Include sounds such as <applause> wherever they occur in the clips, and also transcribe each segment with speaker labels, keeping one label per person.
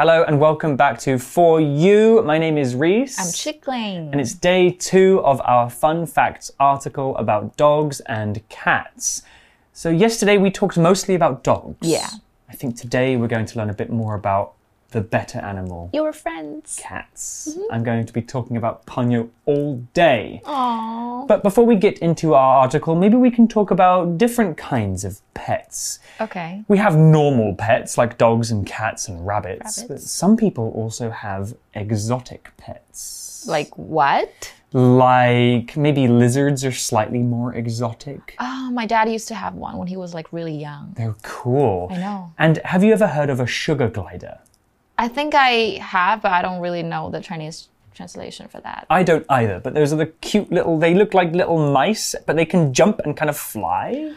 Speaker 1: Hello and welcome back to For You. My name is Reese.
Speaker 2: I'm Chickling.
Speaker 1: And it's day two of our fun facts article about dogs and cats. So, yesterday we talked mostly about dogs.
Speaker 2: Yeah.
Speaker 1: I think today we're going to learn a bit more about the better animal.
Speaker 2: Your friends.
Speaker 1: Cats. Mm-hmm. I'm going to be talking about Ponyo all day.
Speaker 2: Aww.
Speaker 1: But before we get into our article, maybe we can talk about different kinds of pets.
Speaker 2: Okay.
Speaker 1: We have normal pets like dogs and cats and rabbits, but
Speaker 2: Rabbits.
Speaker 1: some people also have exotic pets.
Speaker 2: Like what?
Speaker 1: Like maybe lizards are slightly more exotic.
Speaker 2: Oh, my dad used to have one when he was like really young.
Speaker 1: They're cool.
Speaker 2: I know.
Speaker 1: And have you ever heard of a sugar glider?
Speaker 2: I think I have, but I don't really know the Chinese translation for that.
Speaker 1: I don't either, but those are the cute little, they look like little mice, but they can jump and kind of fly.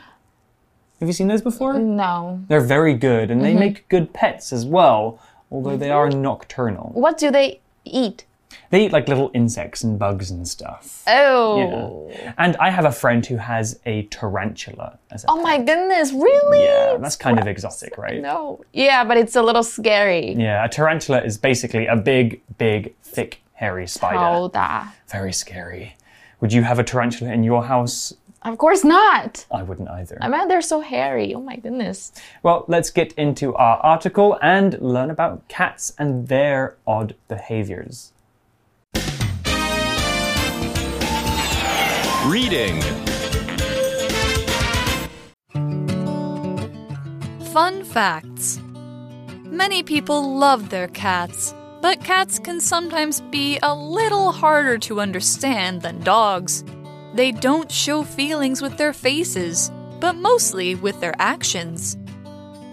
Speaker 1: Have you seen those before?
Speaker 2: No.
Speaker 1: They're very good and
Speaker 2: Mm-hmm.
Speaker 1: they make good pets as well, although they are nocturnal.
Speaker 2: What do they eat?
Speaker 1: They eat like little insects and bugs and stuff.
Speaker 2: Oh.
Speaker 1: And I have a friend who has a tarantula as a
Speaker 2: Oh my goodness, really?
Speaker 1: Yeah, that's kind of exotic, right?
Speaker 2: No. Yeah, but it's a little scary.
Speaker 1: Yeah, a tarantula is basically a big, big, thick, hairy spider.
Speaker 2: Oh, uh? that.
Speaker 1: Very scary. Would you have a tarantula in your house?
Speaker 2: Of course not.
Speaker 1: I wouldn't either.
Speaker 2: I mean, they're so hairy. Oh my goodness.
Speaker 1: Well, let's get into our article and learn about cats and their odd behaviors.
Speaker 3: Reading.
Speaker 4: Fun facts. Many people love their cats, but cats can sometimes be a little harder to understand than dogs. They don't show feelings with their faces, but mostly with their actions.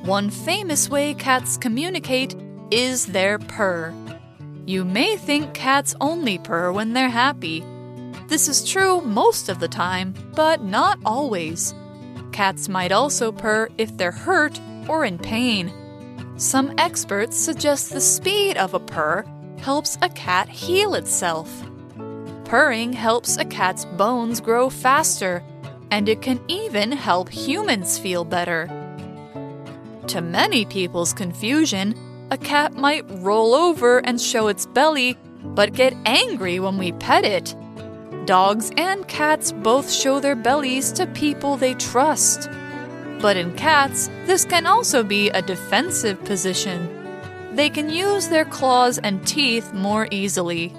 Speaker 4: One famous way cats communicate is their purr. You may think cats only purr when they're happy. This is true most of the time, but not always. Cats might also purr if they're hurt or in pain. Some experts suggest the speed of a purr helps a cat heal itself. Purring helps a cat's bones grow faster, and it can even help humans feel better. To many people's confusion, a cat might roll over and show its belly, but get angry when we pet it. Dogs and cats both show their bellies to people they trust. But in cats, this can also be a defensive position. They can use their claws and teeth more easily.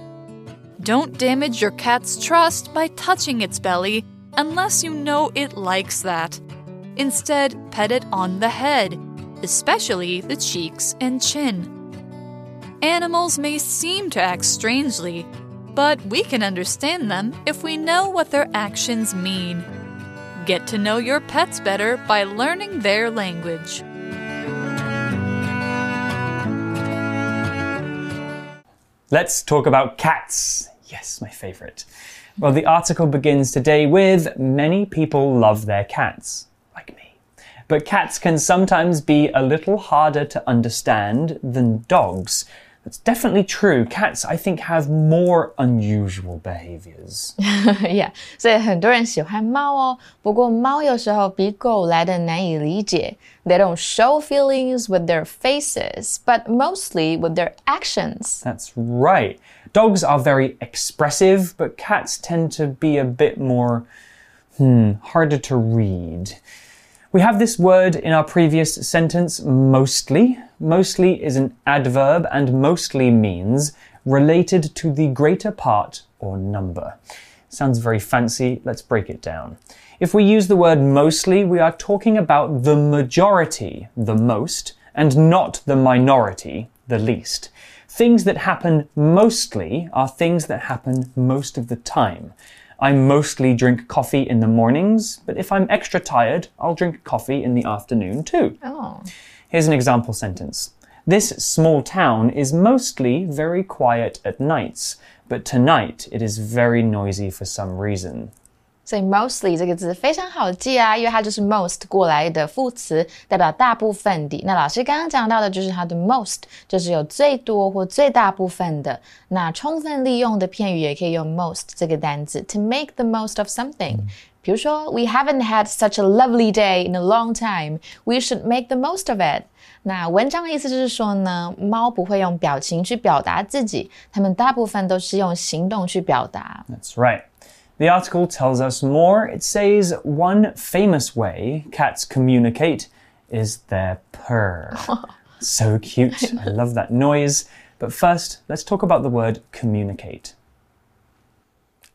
Speaker 4: Don't damage your cat's trust by touching its belly unless you know it likes that. Instead, pet it on the head, especially the cheeks and chin. Animals may seem to act strangely, but we can understand them if we know what their actions mean. Get to know your pets better by learning their language.
Speaker 1: Let's talk about cats. Yes, my favorite. Well, the article begins today with many people love their cats, like me. But cats can sometimes be a little harder to understand than dogs. That's definitely true. Cats, I think, have more unusual behaviors. <laughs>
Speaker 2: yeah，所以很多人喜欢猫哦。不过猫有时候比狗来的难以理解。They don't show feelings with their faces, but mostly with their actions.
Speaker 1: That's right. Dogs are very expressive, but cats tend to be a bit more, hmm, harder to read. We have this word in our previous sentence, mostly. Mostly is an adverb and mostly means related to the greater part or number. Sounds very fancy. Let's break it down. If we use the word mostly, we are talking about the majority, the most, and not the minority, the least. Things that happen mostly are things that happen most of the time. I mostly drink coffee in the mornings, but if I'm extra tired, I'll drink coffee in the afternoon too.
Speaker 2: Oh.
Speaker 1: Here's an example sentence. This small town is mostly very quiet at nights, but tonight it is very noisy for some reason.
Speaker 2: 所以 mostly 这个字非常好记啊，因为它就是 most 过来的副词，代表大部分的。那老师刚刚讲到的就是它的 most，就是有最多或最大部分的。那充分利用的片语也可以用 most 这个单字，to make the most of something。比如说，We haven't had such a lovely day in a long time. We should make the most of it. 那文章的意思就是说呢，猫不会用表情去表达自己，它们大部分都是用行动去表达。
Speaker 1: That's right. The article tells us more. It says one famous way cats communicate is their purr. <laughs> so cute. I love that noise. But first, let's talk about the word communicate.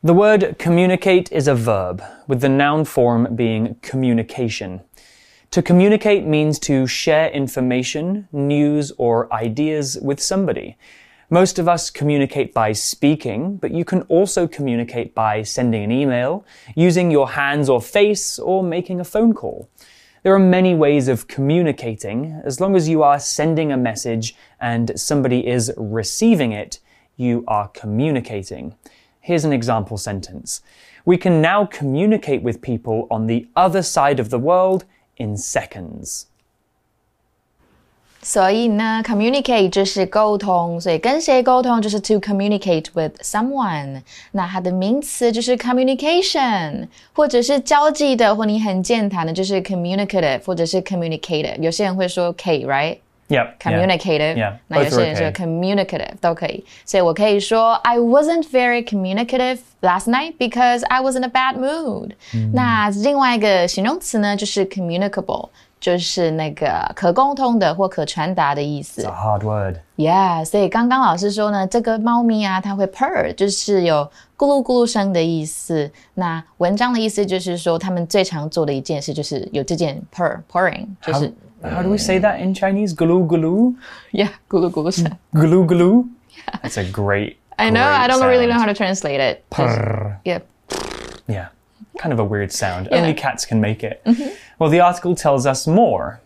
Speaker 1: The word communicate is a verb, with the noun form being communication. To communicate means to share information, news, or ideas with somebody. Most of us communicate by speaking, but you can also communicate by sending an email, using your hands or face, or making a phone call. There are many ways of communicating. As long as you are sending a message and somebody is receiving it, you are communicating. Here's an example sentence. We can now communicate with people on the other side of the world in seconds.
Speaker 2: 所以呢，communicate 就是沟通，所以跟谁沟通就是 to communicate with someone。那它的名词就是 communication，或者是交际的，或你很健谈的，就是 communicative，或者是 communicative。有些人会说 K，right？
Speaker 1: Yep. yeah.
Speaker 2: communicative，
Speaker 1: Yeah,
Speaker 2: 那有
Speaker 1: both
Speaker 2: 些
Speaker 1: are
Speaker 2: 人说
Speaker 1: okay.
Speaker 2: communicative 都可以，所以我可以说 I wasn't very communicative last night because I was in a bad mood。那另外一个形容词呢，就是 communicable，就是那个可沟通的或可传达的意思
Speaker 1: It's。a hard word.
Speaker 2: Yeah，所以刚刚老师说呢，这个猫咪啊，它会 purr，就是有咕噜咕噜声的意思。那文章的意思就是说，他们最常做的一件事就是有这件 purr purring，就
Speaker 1: How,
Speaker 2: 是
Speaker 1: how do we say that in Chinese? Gulu gulu?
Speaker 2: Yeah, gulu gulu.
Speaker 1: Gulu gulu? Yeah. That's a great.
Speaker 2: I know.
Speaker 1: great I
Speaker 2: don't really know how to translate it. Yeah.
Speaker 1: Yeah. Kind of a weird sound.
Speaker 2: Yeah.
Speaker 1: Only cats can make it. Mm-hmm. Well, the article tells us more.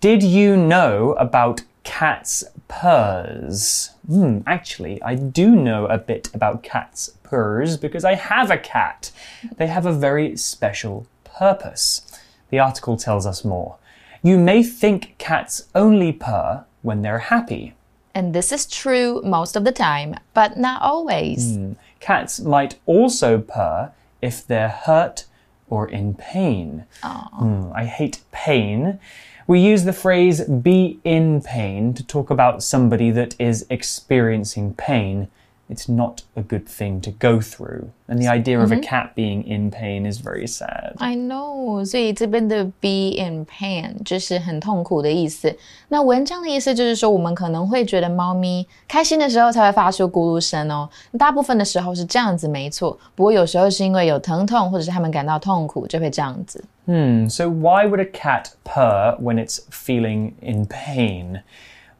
Speaker 1: Did you know about cats' purrs? Hmm, actually, I do know a bit about cats' purrs because I have a cat. They have a very special purpose. The article tells us more. You may think cats only purr when they're happy.
Speaker 2: And this is true most of the time, but not always.
Speaker 1: Cats might also purr if they're hurt or in pain. Hmm, I hate pain. We use the phrase be in pain to talk about somebody that is experiencing pain It's not a good thing to go through. And the idea of a cat being in pain is very sad.
Speaker 2: I know，所以这边的 be in pain 就是很痛苦的意思。那文章的意思就是说，我们可能会觉得猫咪开心的时候才会发出咕噜声哦，大部分的时候是这样子，没错。不过有时候是因为有疼痛，或者是它们感到痛苦，就会这样子。
Speaker 1: Hmm, so why would a cat purr when it's feeling in pain?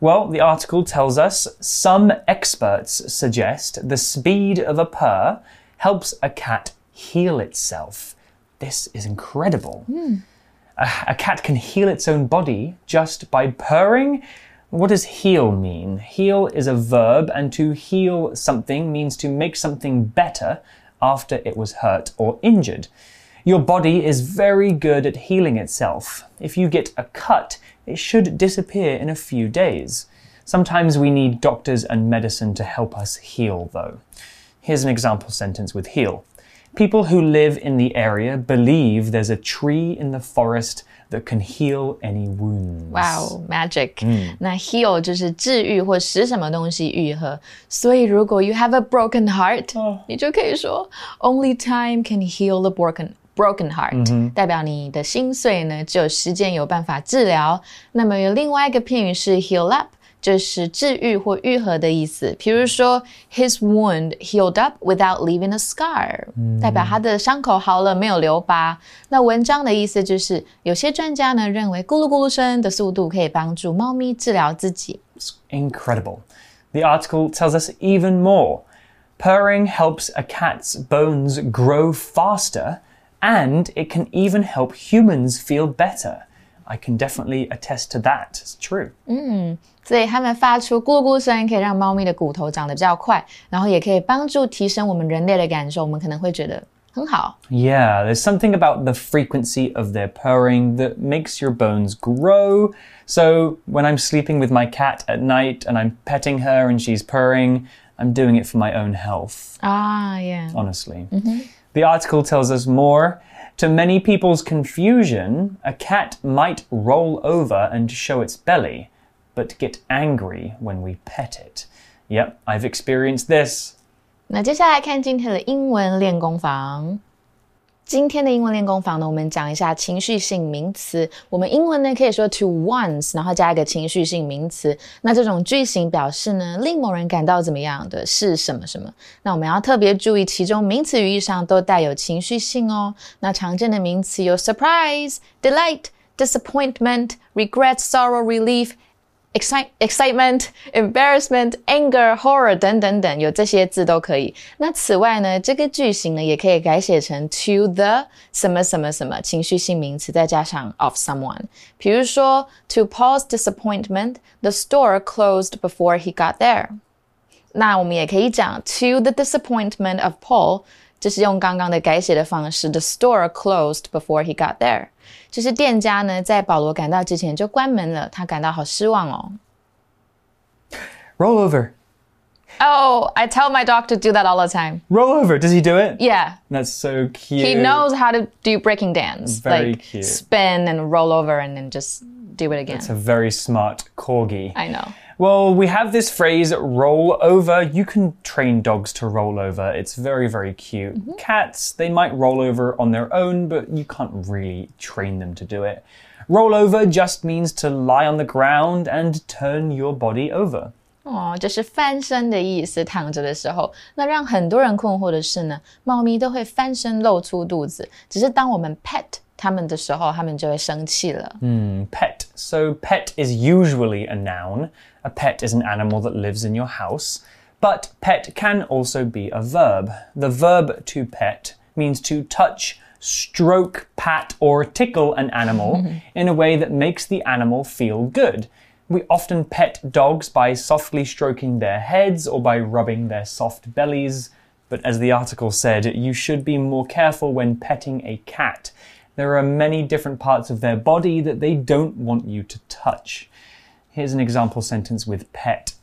Speaker 1: Well, the article tells us some experts suggest the speed of a purr helps a cat heal itself. This is incredible. Hmm. A, a cat can heal its own body just by purring. What does heal mean? Heal is a verb, and to heal something means to make something better after it was hurt or injured. Your body is very good at healing itself. If you get a cut, it should disappear in a few days. Sometimes we need doctors and medicine to help us heal, though. Here's an example sentence with heal. People who live in the area believe there's a tree in the forest that can heal any wounds.
Speaker 2: 哇哦，magic！、那 heal 就是治愈或使什么东西愈合，所以如果 you have a broken heart，、你就可以说 only time can heal the broken broken heart，、代表你的心碎呢，只有时间有办法治疗。那么有另外一个片语是 heal up。就是治愈或愈合的意思，比如说，his wound healed up without leaving a scar，、代表他的伤口好了，没有留疤。那文章的意思就是，有些专家呢认为咕噜咕噜声的速度可以帮助猫咪治疗自己。
Speaker 1: Incredible. The article tells us even more. Purring helps a cat's bones grow faster, and it can even help humans feel better. I can definitely attest to that. It's true.
Speaker 2: 所以它们发出咕噜咕噜声，可以让猫咪的骨头长得比较快，然后也可以帮助提升我们人类的感受。我们可能会觉得很好。
Speaker 1: Yeah, there's something about the frequency of their purring that makes your bones grow. So when I'm sleeping with my cat at night and I'm petting her and she's purring, I'm doing it for my own health.
Speaker 2: 啊耶！
Speaker 1: honestly. The article tells us more. To many people's confusion, a cat might roll over and show its belly, but get angry when we pet it. Yep, I've experienced this.
Speaker 2: 那接下来看今天的英文练功房。 今天的英文练功房呢，我们讲一下情绪性名词。我们英文呢可以说 to once，然后加一个情绪性名词。那这种句型表示呢，令某人感到怎么样的是什么什么。那我们要特别注意，其中名词语义上都带有情绪性哦。那常见的名词有 surprise、delight、disappointment、regret、sorrow、relief。excite excitement, embarrassment, anger, horror 等等等，有这些字都可以。那此外呢，这个句型呢也可以改写成 to the 什么什么什么情绪性名词，再加上 of someone。比如说，to Paul's disappointment, the store closed before he got there。那我们也可以讲 to the disappointment of Paul。 就是用刚刚的改写的方式，The store closed before he got there。就是店家呢，在保罗赶到之前就关门了，他感到好失望哦。
Speaker 1: Roll over.
Speaker 2: Oh, I tell my dog to do that all the time.
Speaker 1: Roll over. Does he do it?
Speaker 2: Yeah.
Speaker 1: That's so cute.
Speaker 2: He knows how to do breaking dance.
Speaker 1: Very
Speaker 2: like
Speaker 1: cute.
Speaker 2: spin and roll over and then just do it again.
Speaker 1: It's a very smart corgi.
Speaker 2: I know.
Speaker 1: Well, we have this phrase roll over. You can train dogs to roll over. It's very, very cute.
Speaker 2: Mm-hmm.
Speaker 1: Cats, they might roll over on their own, but you can't really train them to do it. Roll over just means to lie on the ground and turn your body over.
Speaker 2: 哦，就是翻身的意思。躺着的时候，那让很多人困惑的是呢，猫咪都会翻身露出肚子，只是当我们 pet 它们的时候，它们就会生气了。
Speaker 1: Pet. So, pet is usually a noun. A pet is an animal that lives in your house. But pet can also be a verb. The verb to pet means to touch, stroke, pat, or tickle an animal <laughs> in a way that makes the animal feel good. We often pet dogs by softly stroking their heads or by rubbing their soft bellies. But as the article said, you should be more careful when petting a cat. There are many different parts of their body that they don't want you to touch. Here's an example sentence with pet.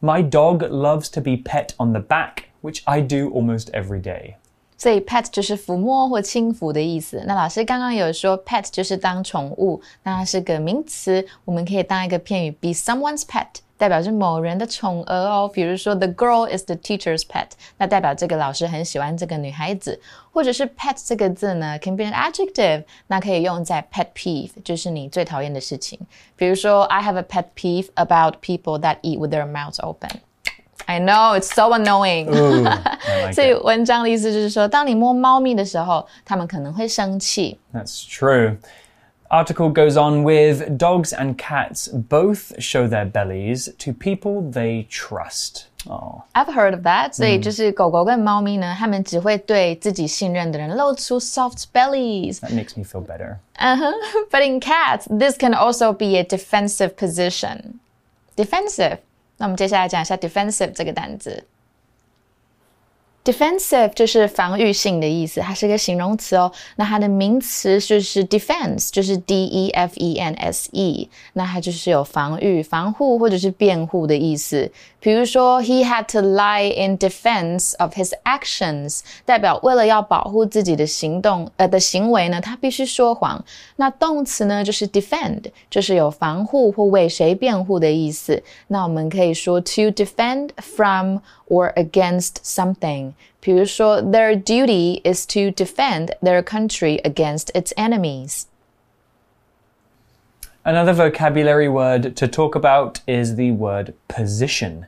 Speaker 1: My dog loves to be pet on the back, which I do almost every day.
Speaker 2: 所以 pet 就是抚摸或轻抚的意思。那老师刚刚有说 pet 就是当宠物，那它是个名词，我们可以当一个片语 be someone's pet， 代表是某人的宠儿哦。比如说 the girl is the teacher's pet，那代表这个老师很喜欢这个女孩子。或者是 pet 这个字呢，can be an adjective，那可以用在 pet peeve，就是你最讨厌的事情。比如说 I have a pet peeve about people that eat with their mouths open。I know it's so annoying.
Speaker 1: Ooh, <laughs> I like
Speaker 2: 所以
Speaker 1: it.
Speaker 2: 文章的意思就是说，当你摸猫咪的时候，它们可能会生气。
Speaker 1: That's true. Article goes on with dogs and cats both show their bellies to people they trust. Oh,
Speaker 2: I've heard of that，所以就是狗狗跟猫咪呢，它们只会对自己信任的人露出 soft bellies。
Speaker 1: that makes me feel better. <laughs>
Speaker 2: But in cats, this can also be a defensive position. Defensive，那我们接下来讲一下 defensive 这个单词。 Defensive 就是防御性的意思，它是一个形容词哦。那它的名词就是 defense，就是 d e f e n s e，那它就是有防御、防护或者是辩护的意思。比如说，He had to lie in defense of his actions，代表为了要保护自己的行动呃的行为呢，他必须说谎。那动词呢就是 defend，就是有防护或为谁辩护的意思。那我们可以说 to defend from or against something。比如说，Their duty is to defend their country against its enemies。
Speaker 1: Another vocabulary word to talk about is the word position.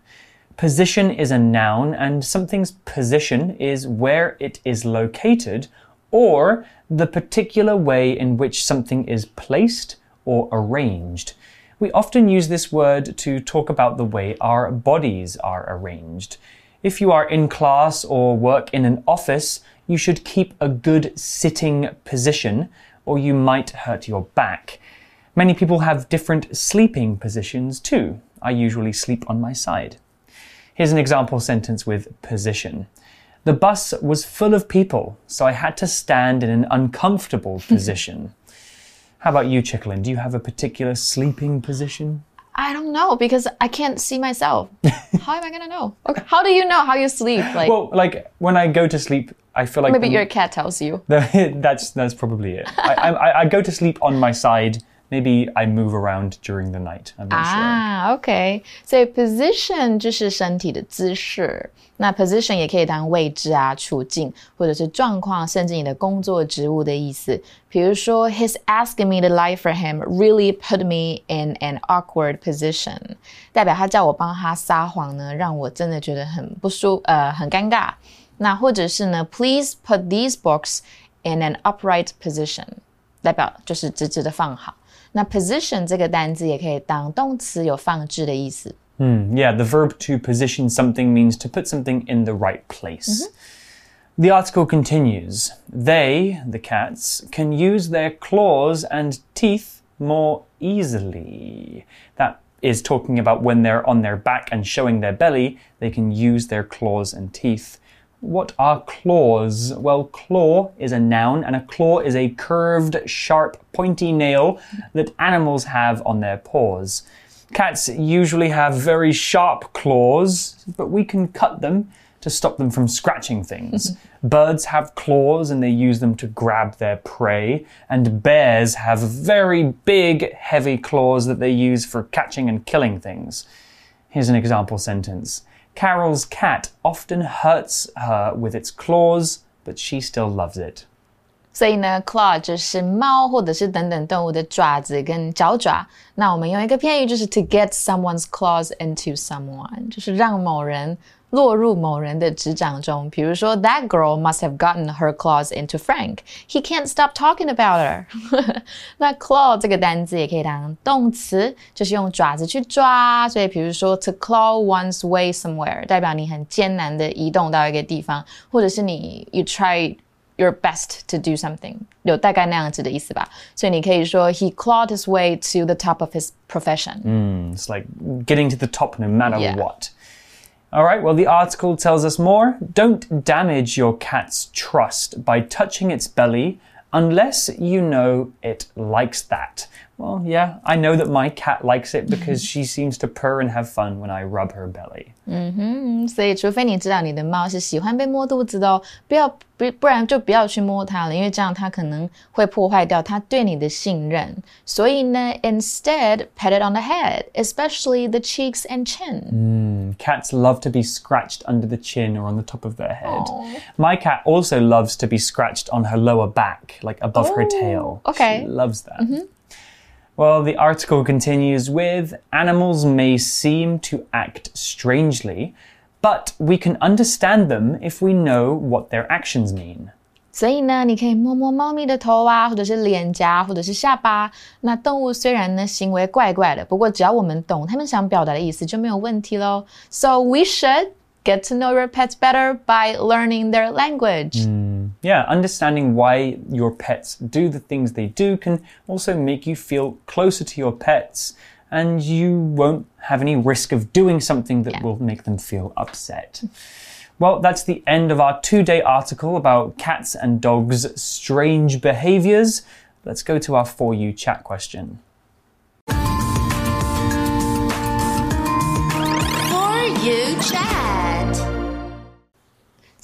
Speaker 1: Position is a noun, and something's position is where it is located or the particular way in which something is placed or arranged. We often use this word to talk about the way our bodies are arranged. If you are in class or work in an office, you should keep a good sitting position or you might hurt your back. Many people have different sleeping positions too. I usually sleep on my side. Here's an example sentence with position. The bus was full of people, so I had to stand in an uncomfortable <laughs> position. How about you, Chicklin? Do you have a particular sleeping position?
Speaker 2: I don't know because I can't see myself. <laughs> how am I gonna know? Okay. How do you know how you sleep? Like
Speaker 1: Well, like when I go to sleep, I feel like
Speaker 2: maybe
Speaker 1: the-
Speaker 2: your cat tells you. <laughs>
Speaker 1: that's that's probably it. I, I, I go to sleep on my side. Maybe I move around during the night. I'm not sure.
Speaker 2: 啊，OK，所以 position 就是身体的姿势，那 position 也可以当位置啊、处境或者是状况，甚至你的工作职务的意思。比如说，His asking me to lie for him really put me in an awkward position，代表他叫我帮他撒谎呢，让我真的觉得很不舒，呃，很尴尬。那或者是呢，Please put these books in an upright position，代表就是直直的放好。 那 position 这个单字也可以当动词，有放置的意思。
Speaker 1: Yeah, the verb to position something means to put something in the right place. The article continues They, the cats, can use their claws and teeth more easily. That is talking about when they're on their back and showing their belly, they can use their claws and teeth. What are claws? Well, claw is a noun, and a claw is a curved, sharp, pointy nail that animals have on their paws. Cats usually have very sharp claws, but we can cut them to stop them from scratching things. <laughs> Birds have claws and they use them to grab their prey, and bears have very big, heavy claws that they use for catching and killing things. Here's an example sentence Carol's cat often hurts her with its claws, but she still loves it.
Speaker 2: 所以呢，claw 就是猫或者是等等动物的爪子跟脚爪。那我们用一个片语就是 to get someone's claws into someone，就是让某人 落入某人的指掌中。比如说，That girl must have gotten her claws into Frank. He can't stop talking about her <laughs> 。那 claw 这个单字也可以当动词，就是用爪子去抓。所以，比如说，to claw one's way somewhere，代表你很艰难的移动到一个地方，或者是你 you try。your best to do something，有大概那样子的意思吧。所以你可以说 he clawed his way to the top of his profession。
Speaker 1: It's like getting to the top no matter
Speaker 2: Yeah.
Speaker 1: what. All right, well, the article tells us more. Don't damage your cat's trust by touching its belly unless you know it likes that. Well, yeah, I know that my cat likes it because she seems to purr and have fun when I rub her belly.
Speaker 2: 嗯，所以除非你知道你的猫是喜欢被摸肚子的哦，不要不不然就不要去摸它了，因为这样它可能会破坏掉它对你的信任。所以呢，instead pet it on the head, especially the cheeks and chin.
Speaker 1: Cats love to be scratched under the chin or on the top of their head. My cat also loves to be scratched on her lower back, like above her tail.
Speaker 2: okay.
Speaker 1: She loves that. Well, the article continues with animals may seem to act strangely, but we can understand them if we know what their actions mean.
Speaker 2: 所以呢，你可以摸摸猫咪的头啊，或者是脸颊，或者是下巴。那动物虽然呢行为怪怪的，不过只要我们懂它们想表达的意思，就没有问题喽。So we should get to know your pets better by learning their language. Mm.
Speaker 1: Yeah, understanding why your pets do the things they do can also make you feel closer to your pets, and you won't have any risk of doing something that
Speaker 2: Yeah.
Speaker 1: will make them feel upset. Well, that's the end of our two day article about cats and dogs' strange behaviors. Let's go to our For You chat question.
Speaker 3: For you chat.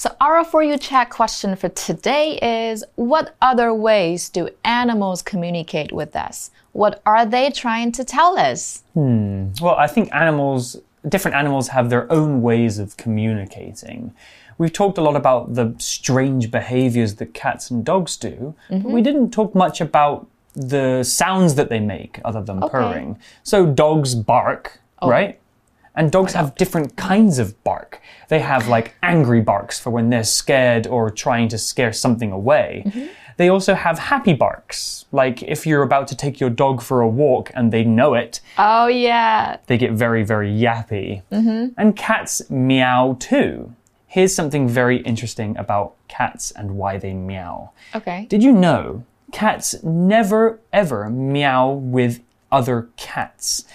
Speaker 2: So our for you chat question for today is what other ways do animals communicate with us? What are they trying to tell us? Hmm.
Speaker 1: Well, I think animals, different animals have their own ways of communicating. We've talked a lot about the strange behaviors that cats and dogs do, but mm-hmm. we didn't talk much about the sounds that they make other than purring. So dogs bark, oh, right? And dogs have different kinds of bark. They have like angry barks for when they're scared or trying to scare something away. They also have happy barks, like if you're about to take your dog for a walk and they know it,
Speaker 2: Oh yeah.
Speaker 1: they get very, very yappy. Mhm. And cats meow too. Here's something very interesting about cats and why they meow.
Speaker 2: Okay.
Speaker 1: Did you know cats never ever meow with other cats?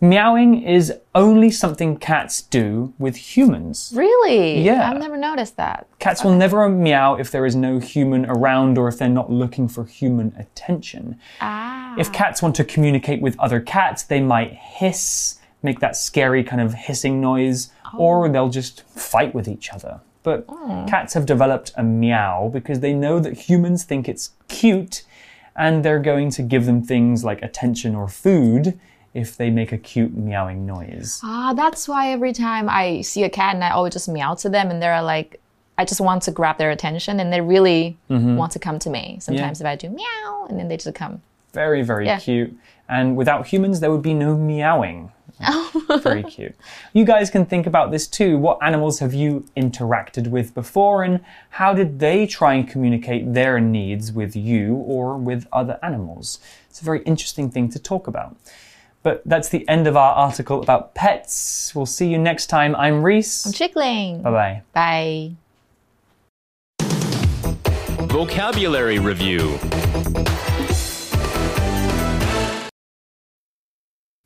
Speaker 1: Meowing is only something cats do with humans.
Speaker 2: Really?
Speaker 1: Yeah.
Speaker 2: I've never noticed that.
Speaker 1: Cats will never meow if there is no human around or if they're not looking for human attention.
Speaker 2: Ah.
Speaker 1: If cats want to communicate with other cats, they might hiss, make that scary kind of hissing noise, or they'll just fight with each other. But cats have developed a meow because they know that humans think it's cute and they're going to give them things like attention or food if they make a cute meowing noise.
Speaker 2: Ah, that's why every time I see a cat and I always just meow to them and they're like, I just want to grab their attention and they really
Speaker 1: Mm-hmm.
Speaker 2: want to come to me. Sometimes if I do meow and then they just come.
Speaker 1: Very, very
Speaker 2: Yeah.
Speaker 1: cute. And without humans, there would be no meowing. <laughs> very cute. You guys can think about this too. What animals have you interacted with before, and how did they try and communicate their needs with you or with other animals? It's a very interesting thing to talk about. But that's the end of our article about pets. We'll see you next time. I'm Reese.
Speaker 2: I'm Chickling.
Speaker 1: Bye bye.
Speaker 2: Bye.
Speaker 5: Vocabulary Review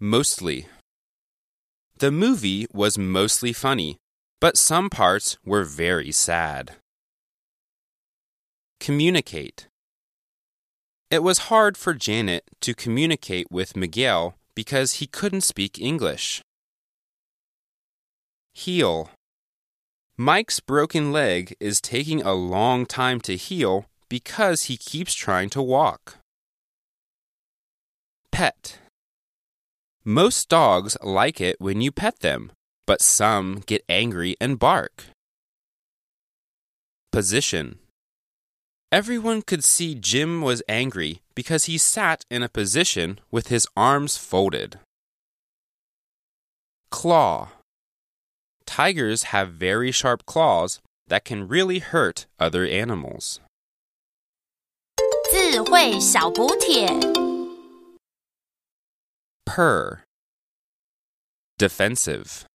Speaker 5: Mostly. The movie was mostly funny, but some parts were very sad. Communicate. It was hard for Janet to communicate with Miguel because he couldn't speak English. Heal. Mike's broken leg is taking a long time to heal because he keeps trying to walk. Pet. Most dogs like it when you pet them, but some get angry and bark. Position. Everyone could see Jim was angry because he sat in a position with his arms folded. Claw. Tigers have very sharp claws that can really hurt other animals.
Speaker 3: 智慧小补帖。
Speaker 5: Purr. Defensive.